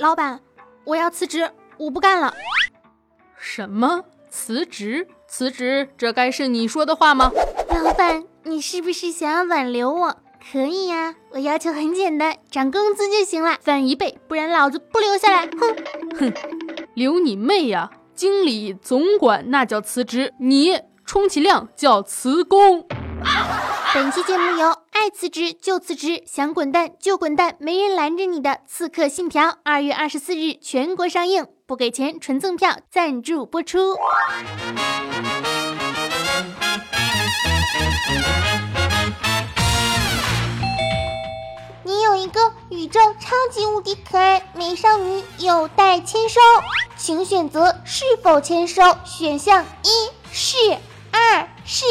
老板，我要辞职，我不干了。什么？辞职？辞职？这该是你说的话吗？老板，你是不是想要挽留我？可以呀，我要求很简单，涨工资就行了，翻一倍，不然老子不留下来。哼哼，留你妹呀！经理、总管那叫辞职，你充其量叫辞工。本期节目由爱辞职就辞职，想滚蛋就滚蛋，没人拦着你的《刺客信条》二月二十四日全国上映，不给钱纯赠票，赞助播出。你有一个宇宙超级无敌可爱美少女，有待签收，请选择是否签收。选项一是，二是。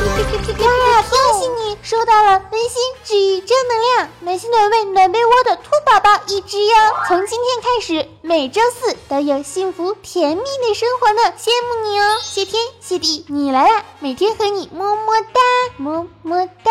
哇！恭喜你收到了温馨治愈正能量暖心暖胃暖被窝的兔宝宝一只哟！从今天开始，每周四都有幸福甜蜜的生活呢，羡慕你哦！谢天谢地，你来啦！每天和你么么哒，么么哒。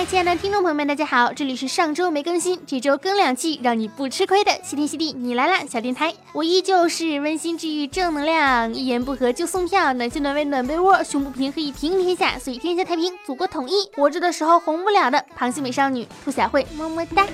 嗨亲爱的听众朋友们，大家好，这里是上周没更新，这周更两期，让你不吃亏的谢天谢地你来啦小电台，我依旧是温馨治愈正能量，一言不合就送票，暖心暖胃暖被窝，胸不平可以平天下，所以天下太平，祖国统一，活着的时候红不了的螃蟹美少女兔小慧，么么哒。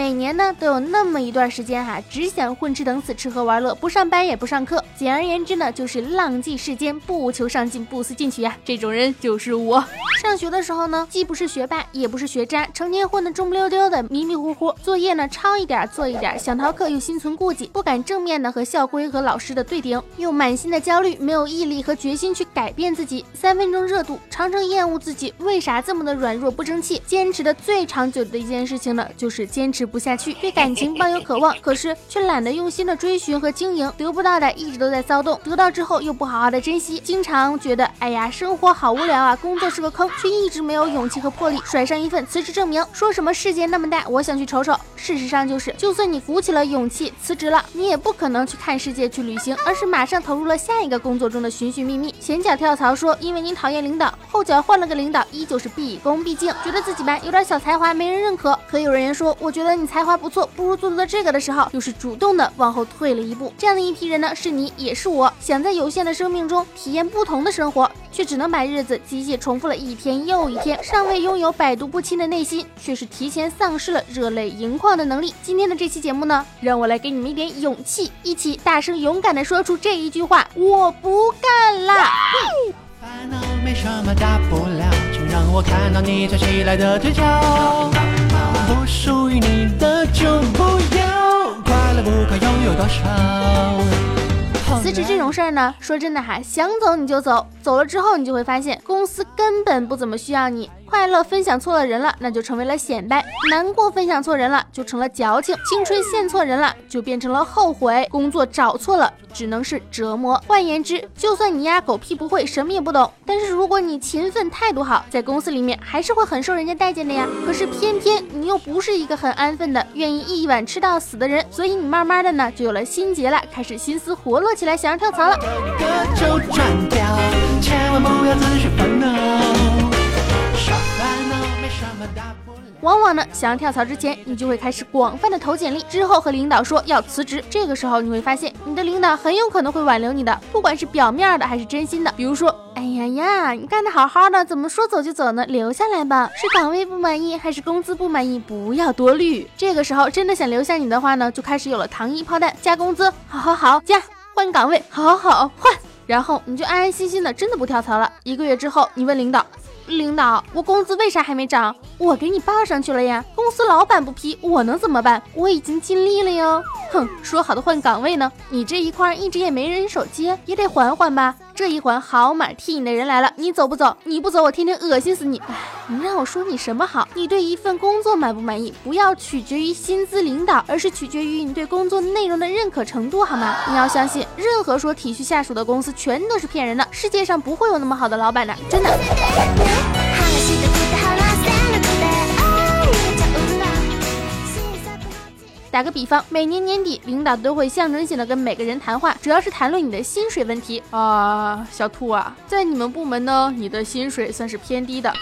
每年呢都有那么一段时间哈，只想混吃等死，吃喝玩乐，不上班也不上课。简而言之呢，就是浪迹世间，不求上进，不思进取啊。这种人就是我。上学的时候呢，既不是学霸，也不是学渣，成天混得中不溜丢的，迷迷糊糊。作业呢抄一点做一点，想逃课又心存顾忌，不敢正面的和校规和老师的对顶，又满心的焦虑，没有毅力和决心去改变自己。三分钟热度，常常厌恶自己为啥这么的软弱不争气。坚持的最长久的一件事情呢，就是坚持。不下去，对感情抱有渴望，可是却懒得用心的追寻和经营，得不到的一直都在骚动，得到之后又不好好的珍惜，经常觉得哎呀，生活好无聊啊，工作是个坑，却一直没有勇气和魄力甩上一份辞职证明，说什么世界那么大，我想去瞅瞅。事实上就是，就算你鼓起了勇气辞职了，你也不可能去看世界去旅行，而是马上投入了下一个工作中的寻寻觅觅。前脚跳槽说因为你讨厌领导，后脚换了个领导，依旧是毕恭毕敬，觉得自己吧有点小才华没人认可。可有人员说，我觉得。当你才华不错，不如做做这个的时候，又是主动的往后退了一步。这样的一批人呢，是你也是我，想在有限的生命中体验不同的生活，却只能把日子机械重复了一天又一天。尚未拥有百毒不侵的内心，却是提前丧失了热泪盈眶的能力。今天的这期节目呢，让我来给你们一点勇气，一起大声勇敢的说出这一句话：我不干了。烦恼没什么大不了，请让我看到你起来的嘴角。不属于你的就不要，快乐不可拥有多少。辞职这种事儿呢，说真的哈，想走你就走，走了之后你就会发现公司根本不怎么需要你。快乐分享错了人了，那就成为了显摆；难过分享错人了，就成了矫情；青春献错人了，就变成了后悔；工作找错了，只能是折磨。换言之，就算你丫狗屁不会，什么也不懂，但是如果你勤奋态度好，在公司里面还是会很受人家待见的呀。可是偏偏你又不是一个很安分的、愿意一碗吃到死的人，所以你慢慢的呢，就有了心结了，开始心思活络起来，想要跳槽了。千万不要自寻烦恼。往往呢，想要跳槽之前，你就会开始广泛的投简历，之后和领导说要辞职。这个时候，你会发现你的领导很有可能会挽留你的，不管是表面的还是真心的。比如说，哎呀呀，你干得好好的，怎么说走就走呢？留下来吧。是岗位不满意还是工资不满意？不要多虑。这个时候真的想留下你的话呢，就开始有了糖衣炮弹，加工资，好好好，加换岗位，好好好换，然后你就安安心心的，真的不跳槽了。一个月之后，你问领导。领导，我工资为啥还没涨？我给你报上去了呀，公司老板不批，我能怎么办？我已经尽力了哟。哼，说好的换岗位呢？你这一块一直也没人手接，也得缓缓吧。这一环好马替你的人来了，你走不走？你不走，我天天恶心死你！唉，你让我说你什么好？你对一份工作满不满意，不要取决于薪资、领导，而是取决于你对工作内容的认可程度，好吗？你要相信，任何说体恤下属的公司全都是骗人的，世界上不会有那么好的老板的，真的。打个比方，每年年底，领导都会象征性的跟每个人谈话，主要是谈论你的薪水问题啊。小兔啊，在你们部门呢，你的薪水算是偏低的。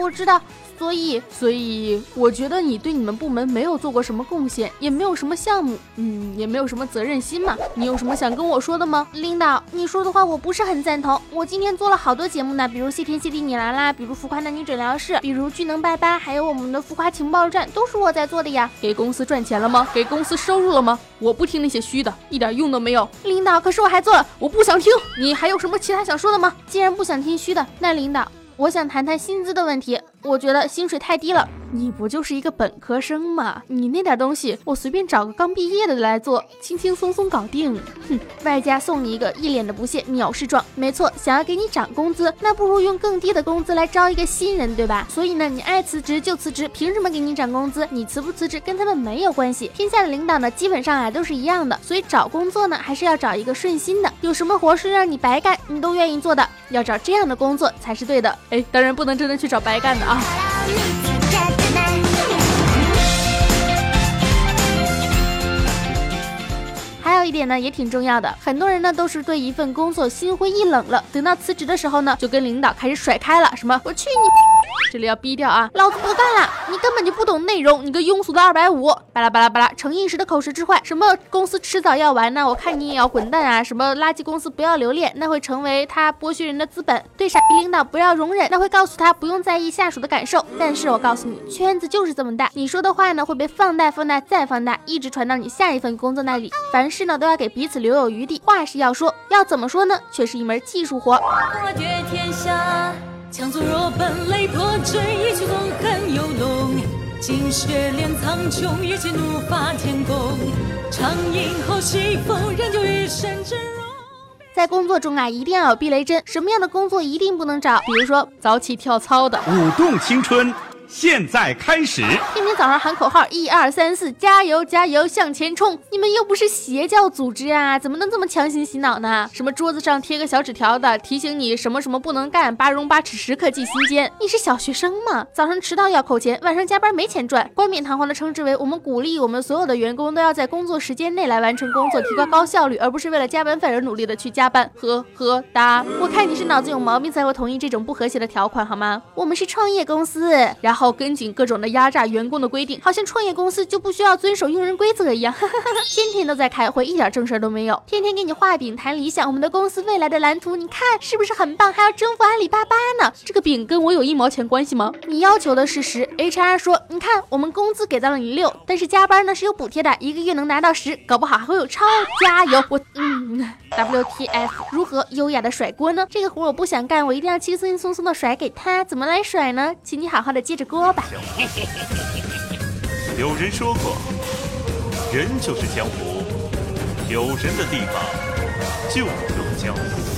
我知道。所以，所以我觉得你对你们部门没有做过什么贡献，也没有什么项目，嗯，也没有什么责任心嘛。你有什么想跟我说的吗？领导，你说的话我不是很赞同。我今天做了好多节目呢，比如谢天谢地你来啦，比如浮夸男女诊疗室，比如巨能拜拜，还有我们的浮夸情报站，都是我在做的呀。给公司赚钱了吗？给公司收入了吗？我不听那些虚的，一点用都没有。领导，可是我还做了，我不想听。你还有什么其他想说的吗？既然不想听虚的，那领导，我想谈谈薪资的问题。我觉得薪水太低了。你不就是一个本科生吗？你那点东西，我随便找个刚毕业的来做，轻轻松松搞定。哼，外加送你一个一脸的不屑，藐视状。没错，想要给你涨工资，那不如用更低的工资来招一个新人，对吧？所以呢，你爱辞职就辞职，凭什么给你涨工资？你辞不辞职跟他们没有关系。天下的领导呢，基本上啊都是一样的，所以找工作呢，还是要找一个顺心的。有什么活是让你白干，你都愿意做的，要找这样的工作才是对的。哎，当然不能真的去找白干的啊。一点呢，也挺重要的。很多人呢都是对一份工作心灰意冷了，等到辞职的时候呢，就跟领导开始甩开了，什么我去你。这里要逼掉啊！老子不干了！你根本就不懂内容，你个庸俗的二百五！巴拉巴拉巴拉，成一时的口舌之快。什么公司迟早要完呢？我看你也要滚蛋啊！什么垃圾公司不要留恋，那会成为他剥削人的资本。对傻逼领导不要容忍，那会告诉他不用在意下属的感受。但是我告诉你，圈子就是这么大，你说的话呢会被放大、放大再放大，一直传到你下一份工作那里。凡事呢都要给彼此留有余地，话是要说，要怎么说呢？却是一门技术活。强作若本雷破阵，一曲纵横游龙。尽血炼苍穹，一剑怒发天宫。长饮后西风，仍旧一身真容。在工作中啊，一定要有避雷针。什么样的工作一定不能找？比如说早起跳操的。舞动青春。现在开始，天天早上喊口号，一二三四，加油加油向前冲！你们又不是邪教组织啊，怎么能这么强行洗脑呢？什么桌子上贴个小纸条的，提醒你什么什么不能干，八荣八耻时刻记心间。你是小学生吗？早上迟到要扣钱，晚上加班没钱赚，冠冕堂皇的称之为我们鼓励我们所有的员工都要在工作时间内来完成工作，提高高效率，而不是为了加班费而努力的去加班。呵呵哒，我看你是脑子有毛病才会同意这种不和谐的条款好吗？我们是创业公司，然后。后跟紧各种的压榨员工的规定，好像创业公司就不需要遵守用人规则一样，天天都在开会，一点正事都没有，天天给你画饼谈理想，我们的公司未来的蓝图，你看是不是很棒？还要征服阿里巴巴呢？这个饼跟我有一毛钱关系吗？你要求的是十，HR 说，你看我们工资给到了你六，但是加班呢是有补贴的，一个月能拿到十，搞不好还会有超加油。我嗯，WTF，如何优雅的甩锅呢？这个活我不想干，我一定要轻轻松松的甩给他，怎么来甩呢？请你好好的接着。锅吧。有人说过，人就是江湖，有人的地方就有江湖。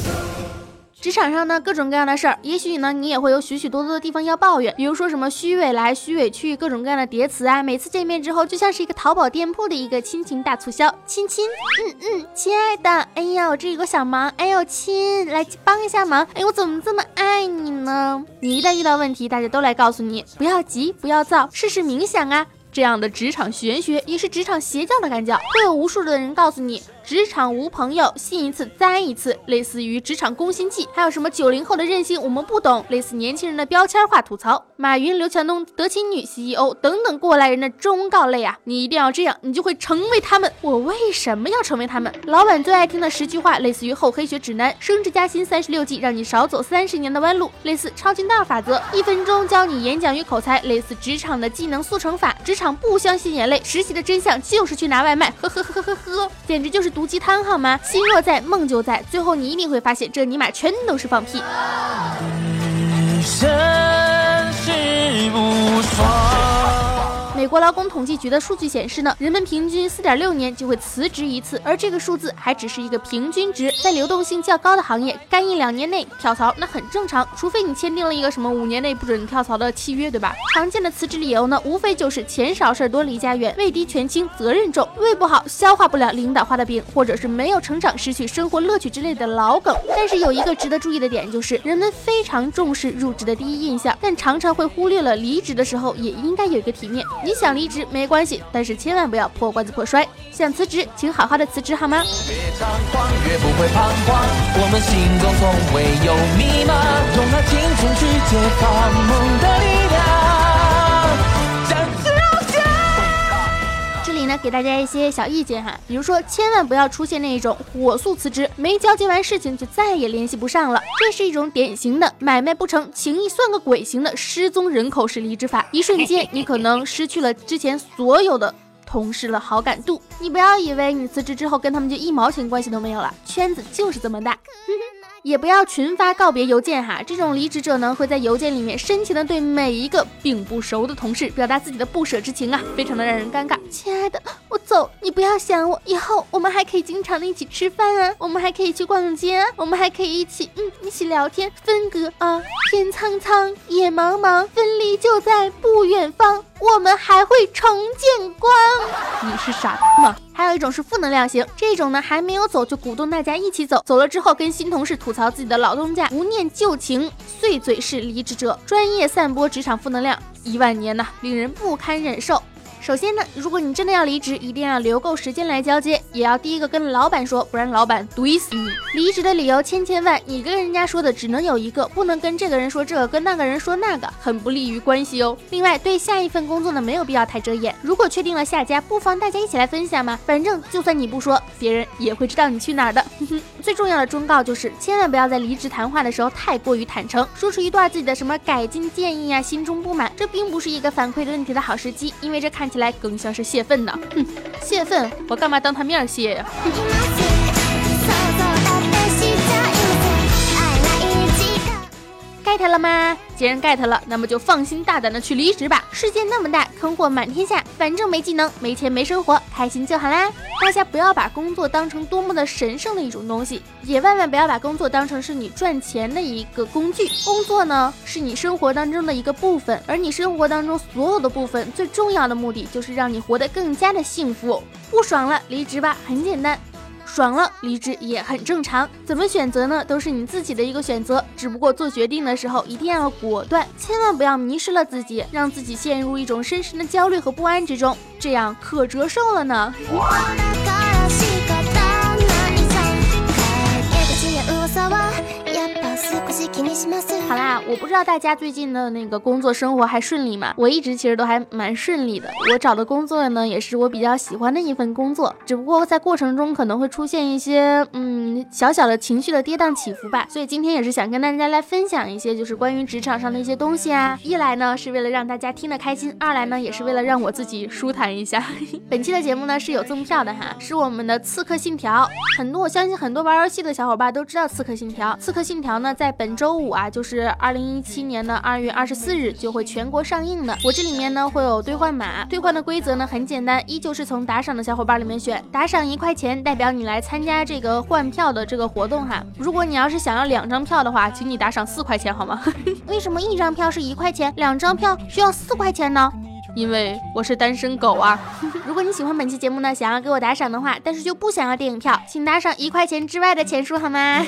职场上呢，各种各样的事儿，也许呢，你也会有许许多多的地方要抱怨，比如说什么虚伪来虚伪去，各种各样的叠词啊，每次见面之后，就像是一个淘宝店铺的一个亲情大促销，亲亲，嗯嗯，亲爱的，哎呀，我这有个小忙，哎呦亲，来帮一下忙，哎，我怎么这么爱你呢？你一旦遇到问题，大家都来告诉你，不要急，不要躁，试试冥想啊，这样的职场玄学也是职场邪教的干教，会有无数的人告诉你。职场无朋友，信一次栽一次，类似于职场攻心计。还有什么九零后的任性，我们不懂，类似年轻人的标签化吐槽。马云、刘强东、德勤女 CEO 等等过来人的忠告类啊，你一定要这样，你就会成为他们。我为什么要成为他们？老板最爱听的十句话，类似于厚黑学指南，升职加薪三十六计，让你少走三十年的弯路，类似超筋道法则，一分钟教你演讲与口才，类似职场的技能速成法。职场不相信眼泪，实习的真相就是去拿外卖，呵呵呵呵呵呵，简直就是。毒鸡汤好吗？心若在，梦就在。最后你一定会发现，这尼玛全都是放屁。美国劳工统计局的数据显示呢，人们平均四点六年就会辞职一次，而这个数字还只是一个平均值，在流动性较高的行业，干一两年内跳槽那很正常，除非你签订了一个什么五年内不准跳槽的契约，对吧？常见的辞职理由呢，无非就是钱少事多离家远，位低权轻责任重，胃不好消化不了领导画的饼，或者是没有成长失去生活乐趣之类的老梗。但是有一个值得注意的点，就是人们非常重视入职的第一印象，但常常会忽略了离职的时候也应该有一个体面。想离职没关系，但是千万不要破罐子破摔。想辞职，请好好的辞职好吗？越张狂越不会彷徨，我们心中从未有迷茫，用那青春去解放梦的力量，呢，给大家一些小意见哈，比如说，千万不要出现那一种火速辞职，没交接完事情就再也联系不上了，这是一种典型的买卖不成，情谊算个鬼型的失踪人口式离职法。一瞬间，你可能失去了之前所有的。同事的好感度，你不要以为你辞职之后跟他们就一毛钱关系都没有了，圈子就是这么大。也不要群发告别邮件哈，这种离职者呢会在邮件里面深情的对每一个并不熟的同事表达自己的不舍之情啊，非常的让人尴尬。亲爱的，走，你不要想我，以后我们还可以经常的一起吃饭啊，我们还可以去逛街啊，我们还可以一起嗯一起聊天。分隔啊，天苍苍，野茫茫，分离就在不远方，我们还会重见光。你是傻吗？还有一种是负能量型，这种呢还没有走就鼓动大家一起走，走了之后跟新同事吐槽自己的老东家，不念旧情，碎嘴式离职者，专业散播职场负能量，一万年呐，令人不堪忍受。首先呢，如果你真的要离职，一定要留够时间来交接，也要第一个跟老板说，不然老板怼死你。离职的理由千千万，你跟人家说的只能有一个，不能跟这个人说这个，跟那个人说那个，很不利于关系哦。另外，对下一份工作呢，没有必要太遮掩。如果确定了下家，不妨大家一起来分享嘛，反正就算你不说，别人也会知道你去哪儿的。哼哼。最重要的忠告就是，千万不要在离职谈话的时候太过于坦诚，说出一段自己的什么改进建议啊，心中不满，这并不是一个反馈的问题的好时机，因为这看起来更像是。泄愤呢？哼，泄愤，我干嘛当他面泄呀？get 了吗？既然 get 了，那么就放心大胆的去离职吧。世界那么大，坑货满天下，反正没技能、没钱、没生活，开心就好啦。大家不要把工作当成多么的神圣的一种东西，也万万不要把工作当成是你赚钱的一个工具。工作呢，是你生活当中的一个部分，而你生活当中所有的部分，最重要的目的就是让你活得更加的幸福。不爽了，离职吧，很简单。爽了，离职也很正常。怎么选择呢？都是你自己的一个选择。只不过做决定的时候一定要果断，千万不要迷失了自己，让自己陷入一种深深的焦虑和不安之中，这样可折寿了呢。好啦，我不知道大家最近的那个工作生活还顺利吗？我一直其实都还蛮顺利的。我找的工作呢，也是我比较喜欢的一份工作，只不过在过程中可能会出现一些嗯小小的情绪的跌宕起伏吧。所以今天也是想跟大家来分享一些就是关于职场上的一些东西啊。一来呢是为了让大家听得开心，二来呢也是为了让我自己舒坦一下。本期的节目呢是有赠票的哈，是我们的《刺客信条》。很多我相信很多玩游戏的小伙伴都知道《刺客信条》。《刺客信条》呢在本周五啊，就是二零一七年的二月二十四日就会全国上映的。我这里面呢会有兑换码，兑换的规则呢很简单，依旧是从打赏的小伙伴里面选，打赏一块钱代表你来参加这个换票的这个活动哈。如果你要是想要两张票的话，请你打赏四块钱好吗？为什么一张票是一块钱，两张票需要四块钱呢？因为我是单身狗啊！如果你喜欢本期节目呢，想要给我打赏的话，但是就不想要电影票，请打赏一块钱之外的钱数好吗？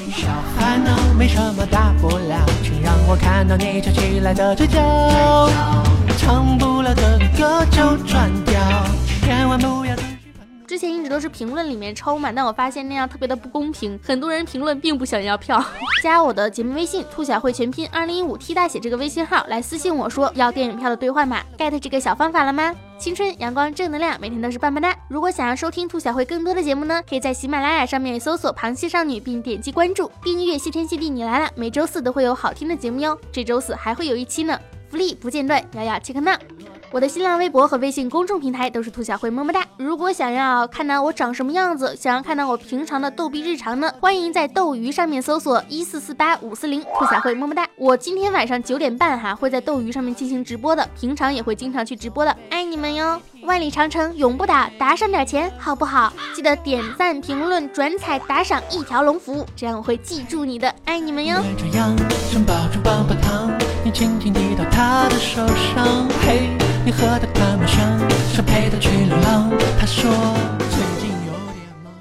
之前一直都是评论里面抽嘛，但我发现那样特别的不公平，很多人评论并不想要票。加我的节目微信“兔小慧全拼二零一五 T 大写”这个微信号来私信我说要电影票的兑换码，get 这个小方法了吗？青春阳光正能量，每天都是棒棒哒。如果想要收听兔小慧更多的节目呢，可以在喜马拉雅上面搜索“螃蟹少女”并点击关注订阅。谢天谢地你来了，每周四都会有好听的节目哟。这周四还会有一期呢，福利不间断，摇摇切克闹。我的新浪微博和微信公众平台都是兔小慧么么哒。如果想要看到我长什么样子，想要看到我平常的逗逼日常呢，欢迎在斗鱼上面搜索一四四八五四零兔小慧么么哒。我今天晚上九点半哈会在斗鱼上面进行直播的，平常也会经常去直播的，爱你们哟！万里长城永不倒，打赏点钱好不好？记得点赞、评论、转采、打赏一条龙服务，这样我会记住你的，爱你们哟！你你和他谈陌生，想陪他去流浪。他说最近有点忙。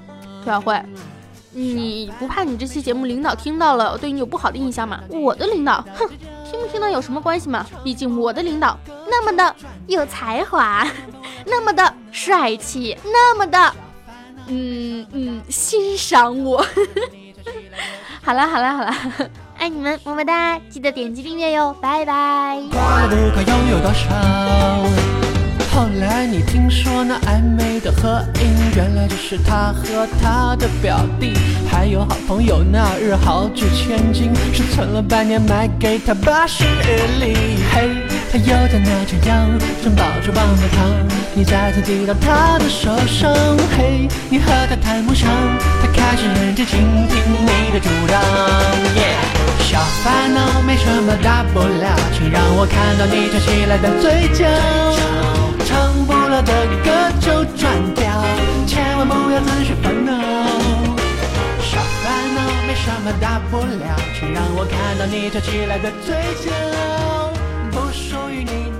涂小慧，你不怕你这期节目领导听到了，对你有不好的印象吗？我的领导，哼。听不听到有什么关系吗？毕竟我的领导那么的有才华，那么的帅气，那么的，嗯嗯，欣赏我。好了好了好了，爱你们，么么哒！记得点击订阅哟，拜拜。后来你听说那暧昧的合影，原来就是他和他的表弟，还有好朋友那日豪掷千金，是存了半年买给他八十日历。嘿，他又在那只羊，正抱着棒棒糖，你再次递到他的手上。嘿，你和他谈梦想，他开始认真倾听你的主张。耶，小烦恼没什么大不了，请让我看到你翘起来的嘴角。唱不了的歌就转掉，千万不要自寻烦恼。小烦恼没什么大不了，请让我看到你翘起来的嘴角，不属于你。